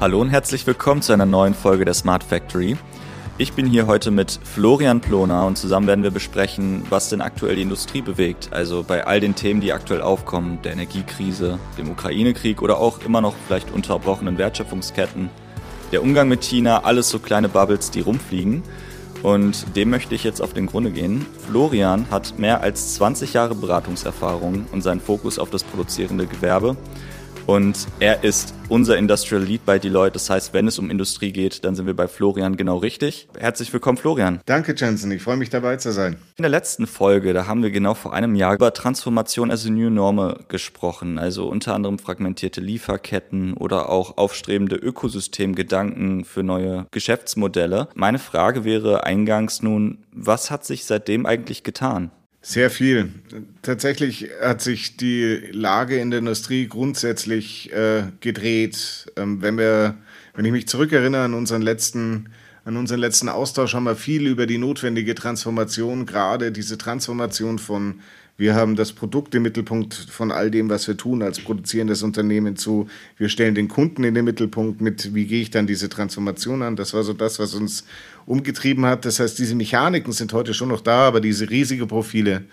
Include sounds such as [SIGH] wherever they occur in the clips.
Hallo und herzlich willkommen zu einer neuen Folge der Smart Factory. Ich bin hier heute mit Florian Ploner und zusammen werden wir besprechen, was denn aktuell die Industrie bewegt. Also bei all den Themen, die aktuell aufkommen, der Energiekrise, dem Ukraine-Krieg oder auch immer noch vielleicht unterbrochenen Wertschöpfungsketten, der Umgang mit China, alles so kleine Bubbles, die rumfliegen. Und dem möchte ich jetzt auf den Grunde gehen. Florian hat mehr als 20 Jahre Beratungserfahrung und seinen Fokus auf das produzierende Gewerbe und er ist unser Industrial Lead bei Deloitte. Das heißt, wenn es um Industrie geht, dann sind wir bei Florian genau richtig. Herzlich willkommen, Florian. Danke, Jensen. Ich freue mich dabei zu sein. In der letzten Folge, da haben wir genau vor einem Jahr über Transformation als New Norme gesprochen. Also unter anderem fragmentierte Lieferketten oder auch aufstrebende Ökosystemgedanken für neue Geschäftsmodelle. Meine Frage wäre eingangs nun, was hat sich seitdem eigentlich getan? Sehr viel. Tatsächlich hat sich die Lage in der Industrie grundsätzlich äh, gedreht. Ähm, wenn wir, wenn ich mich zurückerinnere an unseren letzten, an unseren letzten Austausch, haben wir viel über die notwendige Transformation, gerade diese Transformation von wir haben das Produkt im Mittelpunkt von all dem, was wir tun als produzierendes Unternehmen zu. Wir stellen den Kunden in den Mittelpunkt mit, wie gehe ich dann diese Transformation an. Das war so das, was uns umgetrieben hat. Das heißt, diese Mechaniken sind heute schon noch da, aber diese riesige Profile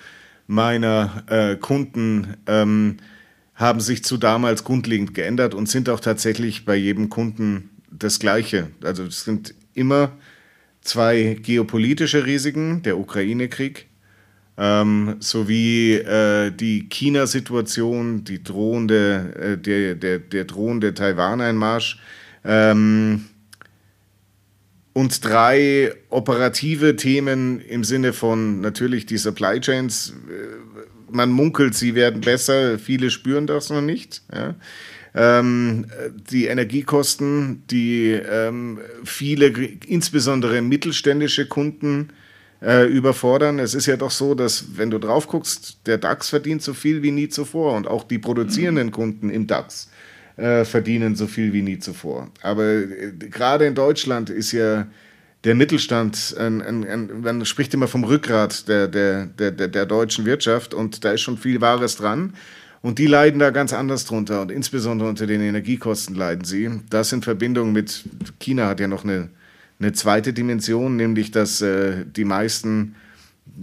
meiner äh, Kunden ähm, haben sich zu damals grundlegend geändert und sind auch tatsächlich bei jedem Kunden das Gleiche. Also es sind immer zwei geopolitische Risiken, der Ukraine-Krieg ähm, sowie äh, die China-Situation, die drohende, äh, der, der, der drohende Taiwan-Einmarsch ähm, und drei operative Themen im Sinne von natürlich die Supply Chains. Äh, man munkelt, sie werden besser, viele spüren das noch nicht. Ja. Ähm, die Energiekosten, die ähm, viele, insbesondere mittelständische Kunden, äh, überfordern. Es ist ja doch so, dass wenn du drauf guckst, der DAX verdient so viel wie nie zuvor und auch die produzierenden Kunden im DAX äh, verdienen so viel wie nie zuvor. Aber äh, gerade in Deutschland ist ja der Mittelstand, ein, ein, ein, man spricht immer vom Rückgrat der, der, der, der deutschen Wirtschaft und da ist schon viel Wahres dran. Und die leiden da ganz anders drunter und insbesondere unter den Energiekosten leiden sie. Das in Verbindung mit, China hat ja noch eine eine zweite Dimension, nämlich dass äh, die meisten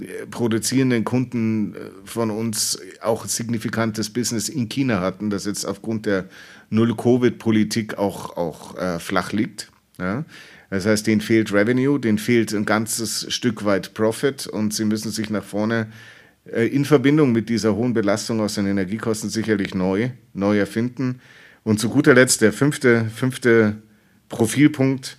äh, produzierenden Kunden äh, von uns auch signifikantes Business in China hatten, das jetzt aufgrund der Null-Covid-Politik auch, auch äh, flach liegt. Ja? Das heißt, denen fehlt Revenue, denen fehlt ein ganzes Stück weit Profit und sie müssen sich nach vorne äh, in Verbindung mit dieser hohen Belastung aus den Energiekosten sicherlich neu, neu erfinden. Und zu guter Letzt der fünfte, fünfte Profilpunkt,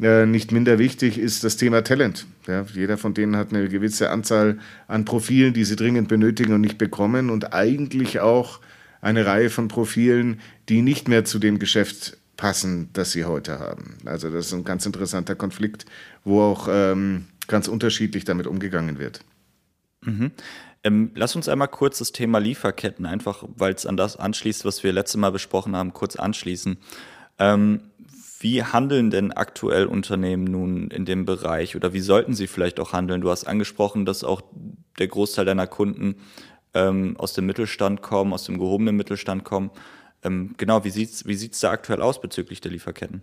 äh, nicht minder wichtig ist das Thema Talent. Ja, jeder von denen hat eine gewisse Anzahl an Profilen, die sie dringend benötigen und nicht bekommen und eigentlich auch eine Reihe von Profilen, die nicht mehr zu dem Geschäft passen, das sie heute haben. Also das ist ein ganz interessanter Konflikt, wo auch ähm, ganz unterschiedlich damit umgegangen wird. Mhm. Ähm, lass uns einmal kurz das Thema Lieferketten, einfach weil es an das anschließt, was wir letztes Mal besprochen haben, kurz anschließen. Ähm, wie handeln denn aktuell Unternehmen nun in dem Bereich oder wie sollten sie vielleicht auch handeln? Du hast angesprochen, dass auch der Großteil deiner Kunden ähm, aus dem Mittelstand kommen, aus dem gehobenen Mittelstand kommen. Ähm, genau, wie sieht es wie sieht's da aktuell aus bezüglich der Lieferketten?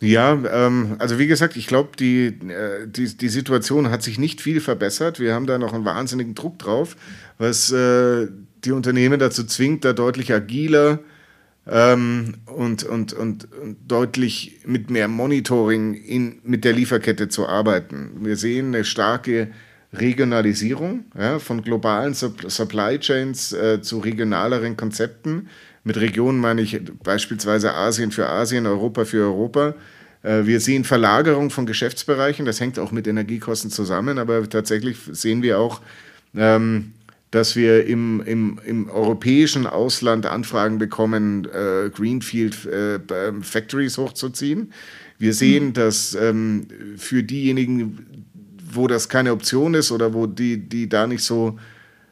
Ja, ähm, also wie gesagt, ich glaube, die, äh, die, die Situation hat sich nicht viel verbessert. Wir haben da noch einen wahnsinnigen Druck drauf, was äh, die Unternehmen dazu zwingt, da deutlich agiler ähm, und, und, und, und, deutlich mit mehr Monitoring in, mit der Lieferkette zu arbeiten. Wir sehen eine starke Regionalisierung ja, von globalen Supply Chains äh, zu regionaleren Konzepten. Mit Regionen meine ich beispielsweise Asien für Asien, Europa für Europa. Äh, wir sehen Verlagerung von Geschäftsbereichen, das hängt auch mit Energiekosten zusammen, aber tatsächlich sehen wir auch ähm, dass wir im, im, im europäischen Ausland Anfragen bekommen, äh, Greenfield äh, Factories hochzuziehen. Wir sehen, mhm. dass ähm, für diejenigen, wo das keine Option ist oder wo die, die da nicht so,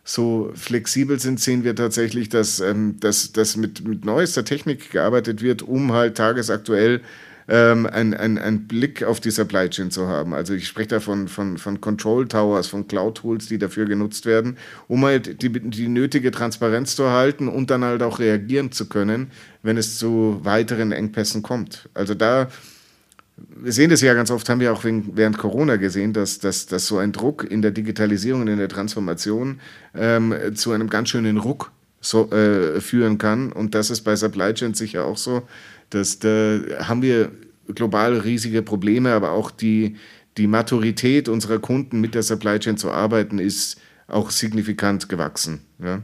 so flexibel sind, sehen wir tatsächlich, dass, ähm, dass, dass mit, mit neuester Technik gearbeitet wird, um halt tagesaktuell ähm, einen ein Blick auf die Supply Chain zu haben. Also ich spreche da von, von, von Control Towers, von Cloud Tools, die dafür genutzt werden, um halt die, die nötige Transparenz zu erhalten und dann halt auch reagieren zu können, wenn es zu weiteren Engpässen kommt. Also da wir sehen das ja ganz oft, haben wir auch während Corona gesehen, dass, dass, dass so ein Druck in der Digitalisierung und in der Transformation ähm, zu einem ganz schönen Ruck so, äh, führen kann. Und das ist bei Supply Chain sicher auch so. Dass, da haben wir global riesige Probleme, aber auch die, die Maturität unserer Kunden mit der Supply Chain zu arbeiten, ist auch signifikant gewachsen. Ja.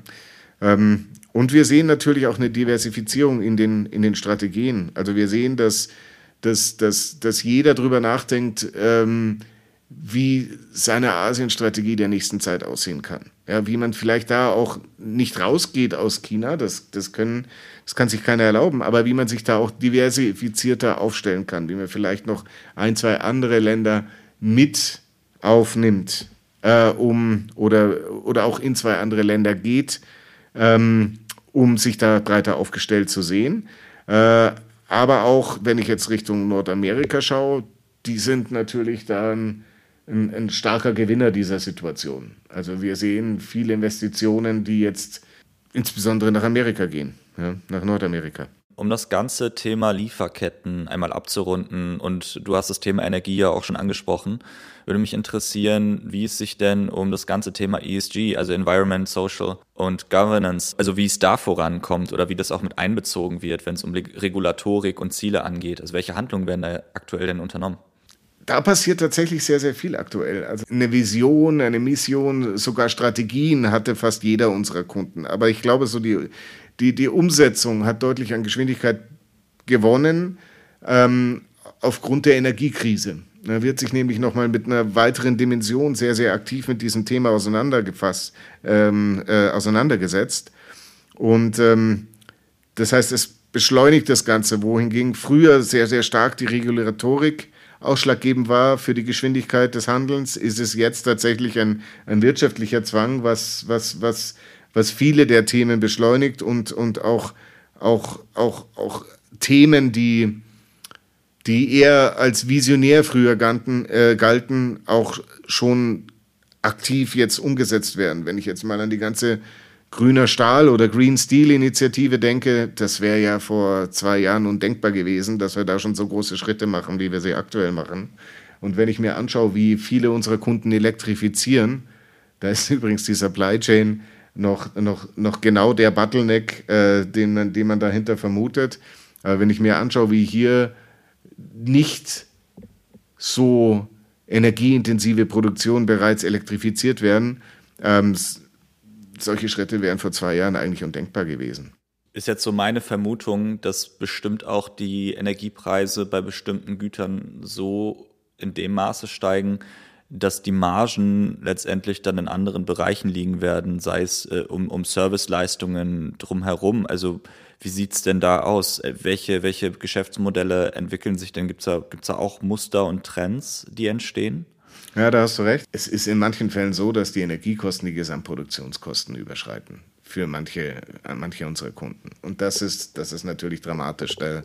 Ähm, und wir sehen natürlich auch eine Diversifizierung in den, in den Strategien. Also wir sehen, dass, dass, dass, dass jeder darüber nachdenkt, ähm, wie seine Asienstrategie der nächsten Zeit aussehen kann. Ja, wie man vielleicht da auch nicht rausgeht aus China, das, das, können, das kann sich keiner erlauben, aber wie man sich da auch diversifizierter aufstellen kann, wie man vielleicht noch ein, zwei andere Länder mit aufnimmt, äh, um oder, oder auch in zwei andere Länder geht, ähm, um sich da breiter aufgestellt zu sehen. Äh, aber auch, wenn ich jetzt Richtung Nordamerika schaue, die sind natürlich dann ein, ein starker Gewinner dieser Situation. Also wir sehen viele Investitionen, die jetzt insbesondere nach Amerika gehen, ja, nach Nordamerika. Um das ganze Thema Lieferketten einmal abzurunden, und du hast das Thema Energie ja auch schon angesprochen, würde mich interessieren, wie es sich denn um das ganze Thema ESG, also Environment, Social und Governance, also wie es da vorankommt oder wie das auch mit einbezogen wird, wenn es um Regulatorik und Ziele angeht. Also welche Handlungen werden da aktuell denn unternommen? Da passiert tatsächlich sehr, sehr viel aktuell. Also eine Vision, eine Mission, sogar Strategien hatte fast jeder unserer Kunden. Aber ich glaube, so die, die, die Umsetzung hat deutlich an Geschwindigkeit gewonnen ähm, aufgrund der Energiekrise. Da wird sich nämlich nochmal mit einer weiteren Dimension sehr, sehr aktiv mit diesem Thema auseinandergefasst, ähm, äh, auseinandergesetzt. Und ähm, das heißt, es beschleunigt das Ganze, wohingegen früher sehr, sehr stark die Regulatorik ausschlaggebend war für die Geschwindigkeit des Handelns, ist es jetzt tatsächlich ein, ein wirtschaftlicher Zwang, was, was, was, was viele der Themen beschleunigt und, und auch, auch, auch, auch Themen, die, die eher als visionär früher galten, äh, galten, auch schon aktiv jetzt umgesetzt werden. Wenn ich jetzt mal an die ganze grüner Stahl oder Green Steel Initiative denke, das wäre ja vor zwei Jahren undenkbar gewesen, dass wir da schon so große Schritte machen, wie wir sie aktuell machen. Und wenn ich mir anschaue, wie viele unserer Kunden elektrifizieren, da ist [LAUGHS] übrigens die Supply Chain noch, noch, noch genau der Bottleneck, äh, den, man, den man dahinter vermutet. Aber wenn ich mir anschaue, wie hier nicht so energieintensive Produktionen bereits elektrifiziert werden, ähm, solche Schritte wären vor zwei Jahren eigentlich undenkbar gewesen. Ist jetzt so meine Vermutung, dass bestimmt auch die Energiepreise bei bestimmten Gütern so in dem Maße steigen, dass die Margen letztendlich dann in anderen Bereichen liegen werden, sei es äh, um, um Serviceleistungen drumherum. Also wie sieht es denn da aus? Äh, welche, welche Geschäftsmodelle entwickeln sich denn? Gibt es da, gibt's da auch Muster und Trends, die entstehen? Ja, da hast du recht. Es ist in manchen Fällen so, dass die Energiekosten die Gesamtproduktionskosten überschreiten für manche, manche unserer Kunden. Und das ist, das ist natürlich dramatisch. Da,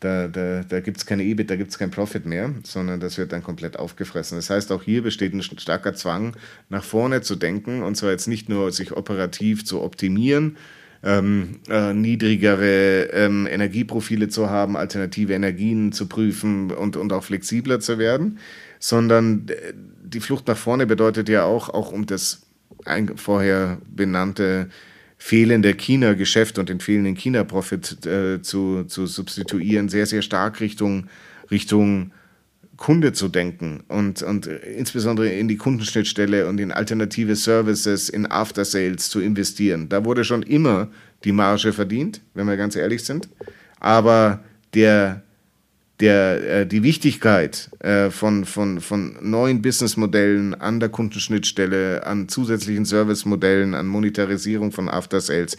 da, da, da gibt es keine EBIT, da gibt es kein Profit mehr, sondern das wird dann komplett aufgefressen. Das heißt, auch hier besteht ein starker Zwang, nach vorne zu denken und zwar jetzt nicht nur sich operativ zu optimieren, ähm, äh, niedrigere ähm, Energieprofile zu haben, alternative Energien zu prüfen und, und auch flexibler zu werden, sondern äh, die Flucht nach vorne bedeutet ja auch, auch um das vorher benannte fehlende China-Geschäft und den fehlenden China-Profit äh, zu, zu substituieren, sehr, sehr stark Richtung, Richtung Kunde zu denken und, und insbesondere in die Kundenschnittstelle und in alternative Services, in After-Sales zu investieren. Da wurde schon immer die Marge verdient, wenn wir ganz ehrlich sind. Aber der, der, äh, die Wichtigkeit äh, von, von, von neuen Businessmodellen an der Kundenschnittstelle, an zusätzlichen Servicemodellen, an Monetarisierung von After Sales,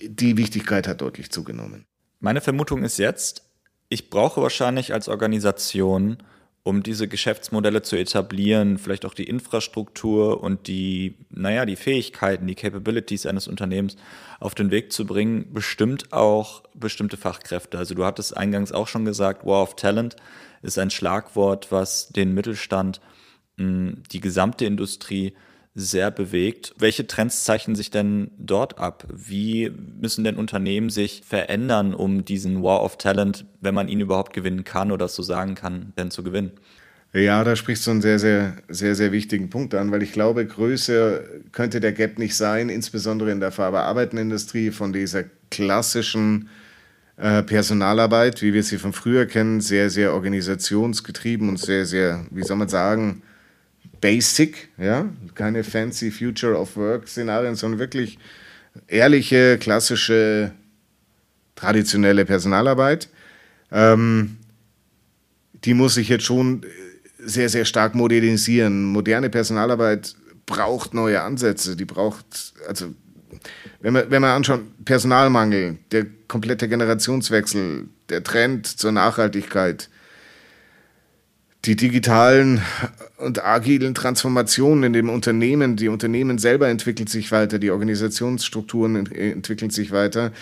die Wichtigkeit hat deutlich zugenommen. Meine Vermutung ist jetzt, ich brauche wahrscheinlich als Organisation, um diese Geschäftsmodelle zu etablieren, vielleicht auch die Infrastruktur und die, naja, die Fähigkeiten, die Capabilities eines Unternehmens auf den Weg zu bringen, bestimmt auch bestimmte Fachkräfte. Also du hattest eingangs auch schon gesagt, War of Talent ist ein Schlagwort, was den Mittelstand, die gesamte Industrie sehr bewegt. Welche Trends zeichnen sich denn dort ab? Wie müssen denn Unternehmen sich verändern, um diesen War of Talent, wenn man ihn überhaupt gewinnen kann oder so sagen kann, denn zu gewinnen? Ja, da sprichst du einen sehr, sehr, sehr, sehr wichtigen Punkt an, weil ich glaube, größer könnte der Gap nicht sein, insbesondere in der Verarbeitenindustrie von dieser klassischen äh, Personalarbeit, wie wir sie von früher kennen, sehr, sehr organisationsgetrieben und sehr, sehr, wie soll man sagen, basic, ja, keine fancy Future of Work Szenarien, sondern wirklich ehrliche, klassische, traditionelle Personalarbeit. Ähm, die muss sich jetzt schon sehr, sehr stark modernisieren. Moderne Personalarbeit braucht neue Ansätze, die braucht, also wenn man, wenn man anschaut, Personalmangel, der komplette Generationswechsel, der Trend zur Nachhaltigkeit, die digitalen und agilen Transformationen in dem Unternehmen, die Unternehmen selber entwickeln sich weiter, die Organisationsstrukturen entwickeln sich weiter,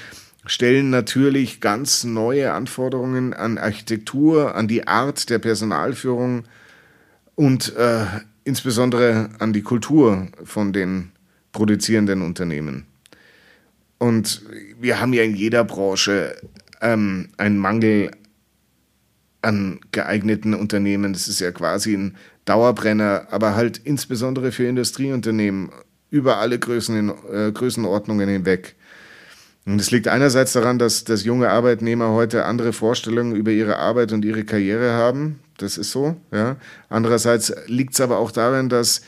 stellen natürlich ganz neue Anforderungen an Architektur, an die Art der Personalführung und äh, insbesondere an die Kultur von den produzierenden Unternehmen. Und wir haben ja in jeder Branche ähm, einen Mangel an geeigneten Unternehmen. Das ist ja quasi ein Dauerbrenner, aber halt insbesondere für Industrieunternehmen über alle Größen, äh, Größenordnungen hinweg. Und es liegt einerseits daran, dass, dass junge Arbeitnehmer heute andere Vorstellungen über ihre Arbeit und ihre Karriere haben. Das ist so. Ja. Andererseits liegt es aber auch daran, dass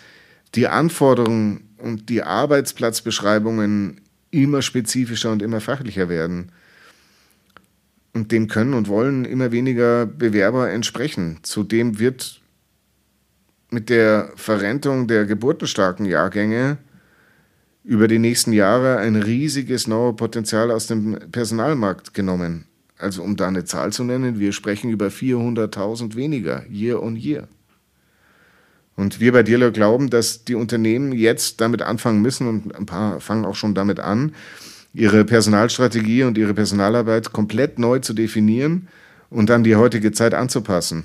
die Anforderungen und die Arbeitsplatzbeschreibungen immer spezifischer und immer fachlicher werden. Und dem können und wollen immer weniger Bewerber entsprechen. Zudem wird mit der Verrentung der geburtenstarken Jahrgänge über die nächsten Jahre ein riesiges neues Potenzial aus dem Personalmarkt genommen. Also um da eine Zahl zu nennen, wir sprechen über 400.000 weniger, year on year. Und wir bei Dealer glauben, dass die Unternehmen jetzt damit anfangen müssen und ein paar fangen auch schon damit an, ihre Personalstrategie und ihre Personalarbeit komplett neu zu definieren und dann die heutige Zeit anzupassen.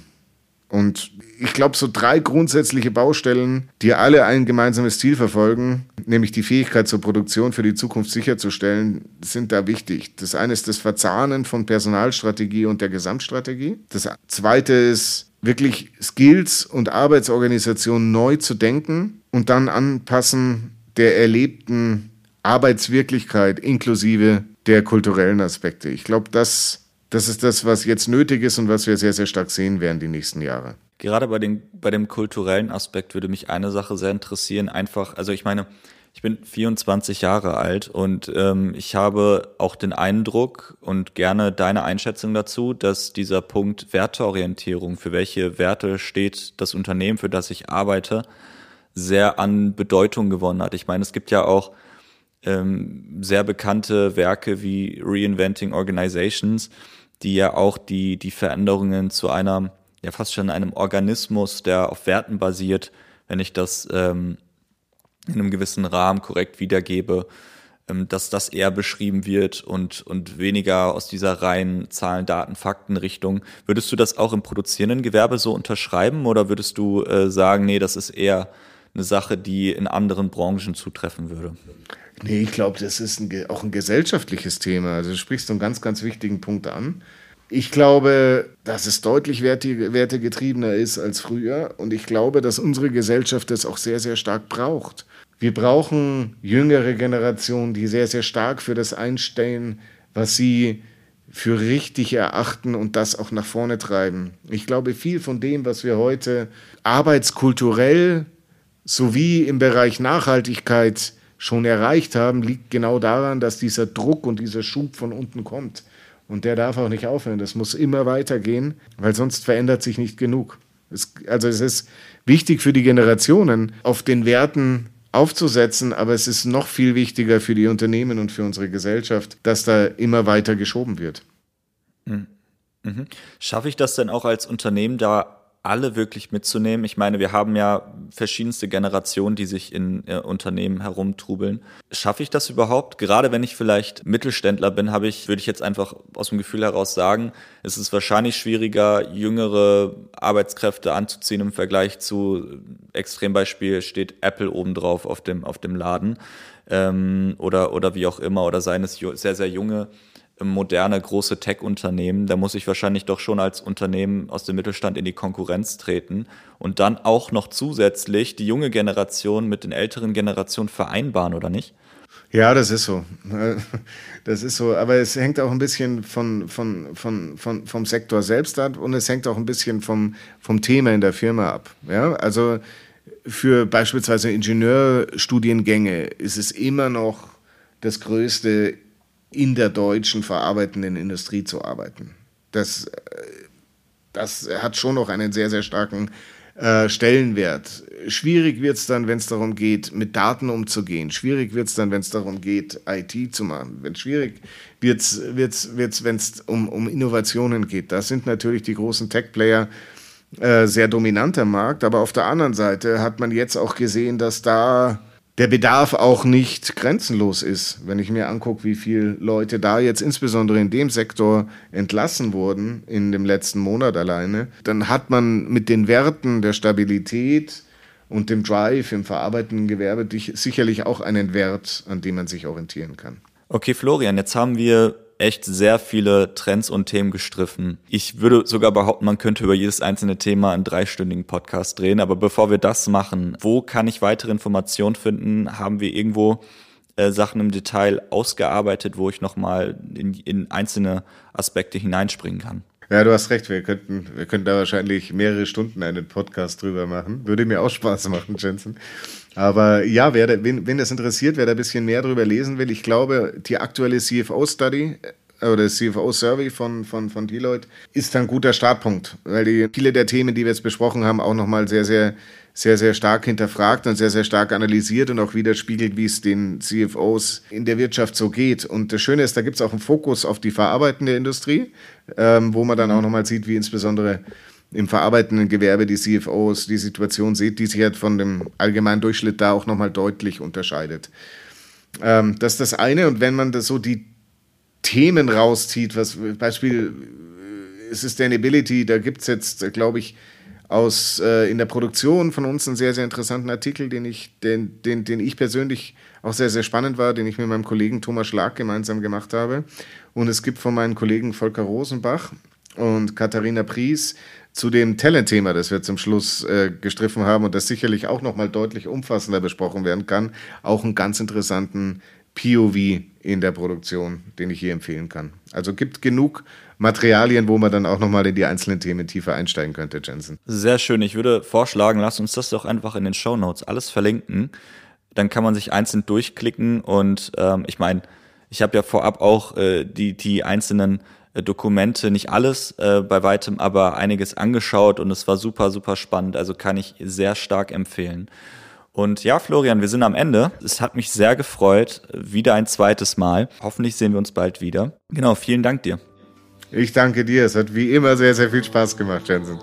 Und ich glaube, so drei grundsätzliche Baustellen, die alle ein gemeinsames Ziel verfolgen, nämlich die Fähigkeit zur Produktion für die Zukunft sicherzustellen, sind da wichtig. Das eine ist das Verzahnen von Personalstrategie und der Gesamtstrategie. Das zweite ist wirklich Skills und Arbeitsorganisation neu zu denken und dann anpassen der erlebten Arbeitswirklichkeit inklusive der kulturellen Aspekte. Ich glaube, das, das ist das, was jetzt nötig ist und was wir sehr, sehr stark sehen werden die nächsten Jahre. Gerade bei, den, bei dem kulturellen Aspekt würde mich eine Sache sehr interessieren. Einfach, also ich meine, ich bin 24 Jahre alt und ähm, ich habe auch den Eindruck und gerne deine Einschätzung dazu, dass dieser Punkt Werteorientierung, für welche Werte steht das Unternehmen, für das ich arbeite, sehr an Bedeutung gewonnen hat. Ich meine, es gibt ja auch ähm, sehr bekannte Werke wie Reinventing Organizations, die ja auch die, die Veränderungen zu einer, ja fast schon einem Organismus, der auf Werten basiert, wenn ich das ähm, in einem gewissen Rahmen korrekt wiedergebe, ähm, dass das eher beschrieben wird und, und weniger aus dieser reinen Zahlen, Daten, Fakten Richtung. Würdest du das auch im produzierenden Gewerbe so unterschreiben oder würdest du äh, sagen, nee, das ist eher eine Sache, die in anderen Branchen zutreffen würde? Nee, ich glaube, das ist ein, auch ein gesellschaftliches Thema. Also du sprichst einen ganz, ganz wichtigen Punkt an. Ich glaube, dass es deutlich wertegetriebener ist als früher. Und ich glaube, dass unsere Gesellschaft das auch sehr, sehr stark braucht. Wir brauchen jüngere Generationen, die sehr, sehr stark für das einstehen, was sie für richtig erachten und das auch nach vorne treiben. Ich glaube, viel von dem, was wir heute arbeitskulturell sowie im Bereich Nachhaltigkeit schon erreicht haben, liegt genau daran, dass dieser Druck und dieser Schub von unten kommt. Und der darf auch nicht aufhören. Das muss immer weitergehen, weil sonst verändert sich nicht genug. Es, also es ist wichtig für die Generationen, auf den Werten aufzusetzen, aber es ist noch viel wichtiger für die Unternehmen und für unsere Gesellschaft, dass da immer weiter geschoben wird. Mhm. mhm. Schaffe ich das denn auch als Unternehmen da alle wirklich mitzunehmen? Ich meine, wir haben ja verschiedenste Generationen, die sich in äh, Unternehmen herumtrubeln. Schaffe ich das überhaupt? Gerade wenn ich vielleicht Mittelständler bin, habe ich, würde ich jetzt einfach aus dem Gefühl heraus sagen, es ist wahrscheinlich schwieriger, jüngere Arbeitskräfte anzuziehen im Vergleich zu Extrembeispiel steht Apple obendrauf auf dem, auf dem Laden ähm, oder, oder wie auch immer, oder seien es sehr, sehr junge moderne große Tech-Unternehmen, da muss ich wahrscheinlich doch schon als Unternehmen aus dem Mittelstand in die Konkurrenz treten und dann auch noch zusätzlich die junge Generation mit den älteren Generationen vereinbaren, oder nicht? Ja, das ist so. [LAUGHS] Das ist so. Aber es hängt auch ein bisschen von, von, von, von, vom Sektor selbst ab und es hängt auch ein bisschen vom, vom Thema in der Firma ab. Ja, also für beispielsweise Ingenieurstudiengänge ist es immer noch das größte in der deutschen verarbeitenden Industrie zu arbeiten. Das, äh, das hat schon noch einen sehr, sehr starken äh, Stellenwert. Schwierig wird es dann, wenn es darum geht, mit Daten umzugehen. Schwierig wird es dann, wenn es darum geht, IT zu machen. Wenn schwierig wird es, wenn es um, um Innovationen geht. Das sind natürlich die großen Tech-Player äh, sehr dominant am Markt. Aber auf der anderen Seite hat man jetzt auch gesehen, dass da der Bedarf auch nicht grenzenlos ist. Wenn ich mir angucke, wie viele Leute da jetzt insbesondere in dem Sektor entlassen wurden in dem letzten Monat alleine, dann hat man mit den Werten der Stabilität und dem Drive im verarbeitenden Gewerbe sicherlich auch einen Wert, an dem man sich orientieren kann. Okay, Florian, jetzt haben wir echt sehr viele Trends und Themen gestriffen. Ich würde sogar behaupten, man könnte über jedes einzelne Thema einen dreistündigen Podcast drehen. Aber bevor wir das machen, wo kann ich weitere Informationen finden? Haben wir irgendwo äh, Sachen im Detail ausgearbeitet, wo ich nochmal in, in einzelne Aspekte hineinspringen kann? Ja, du hast recht. Wir könnten, wir könnten da wahrscheinlich mehrere Stunden einen Podcast drüber machen. Würde mir auch Spaß machen, Jensen. Aber ja, wer da, wen, wen das interessiert, wer da ein bisschen mehr drüber lesen will, ich glaube, die aktuelle CFO-Study äh, oder CFO-Survey von, von, von Deloitte ist ein guter Startpunkt, weil die viele der Themen, die wir jetzt besprochen haben, auch nochmal sehr, sehr, sehr, sehr stark hinterfragt und sehr, sehr stark analysiert und auch widerspiegelt, wie es den CFOs in der Wirtschaft so geht. Und das Schöne ist, da gibt es auch einen Fokus auf die verarbeitende Industrie, ähm, wo man dann auch nochmal sieht, wie insbesondere im verarbeitenden Gewerbe die CFOs die Situation sieht, die sich halt von dem allgemeinen Durchschnitt da auch nochmal deutlich unterscheidet. Ähm, das ist das eine. Und wenn man das so die Themen rauszieht, was Beispiel äh, Sustainability, da gibt es jetzt, glaube ich, aus äh, in der Produktion von uns einen sehr, sehr interessanten Artikel, den ich, den, den, den ich persönlich auch sehr, sehr spannend war, den ich mit meinem Kollegen Thomas Schlag gemeinsam gemacht habe. Und es gibt von meinen Kollegen Volker Rosenbach und Katharina Pries zu dem Talent-Thema, das wir zum Schluss äh, gestriffen haben und das sicherlich auch nochmal deutlich umfassender besprochen werden kann, auch einen ganz interessanten POV in der Produktion, den ich hier empfehlen kann. Also gibt genug Materialien, wo man dann auch nochmal in die einzelnen Themen tiefer einsteigen könnte, Jensen. Sehr schön. Ich würde vorschlagen, lass uns das doch einfach in den Show Notes alles verlinken. Dann kann man sich einzeln durchklicken und ähm, ich meine, ich habe ja vorab auch äh, die, die einzelnen Dokumente, nicht alles äh, bei weitem, aber einiges angeschaut und es war super, super spannend. Also kann ich sehr stark empfehlen. Und ja, Florian, wir sind am Ende. Es hat mich sehr gefreut. Wieder ein zweites Mal. Hoffentlich sehen wir uns bald wieder. Genau, vielen Dank dir. Ich danke dir. Es hat wie immer sehr, sehr viel Spaß gemacht, Jensen.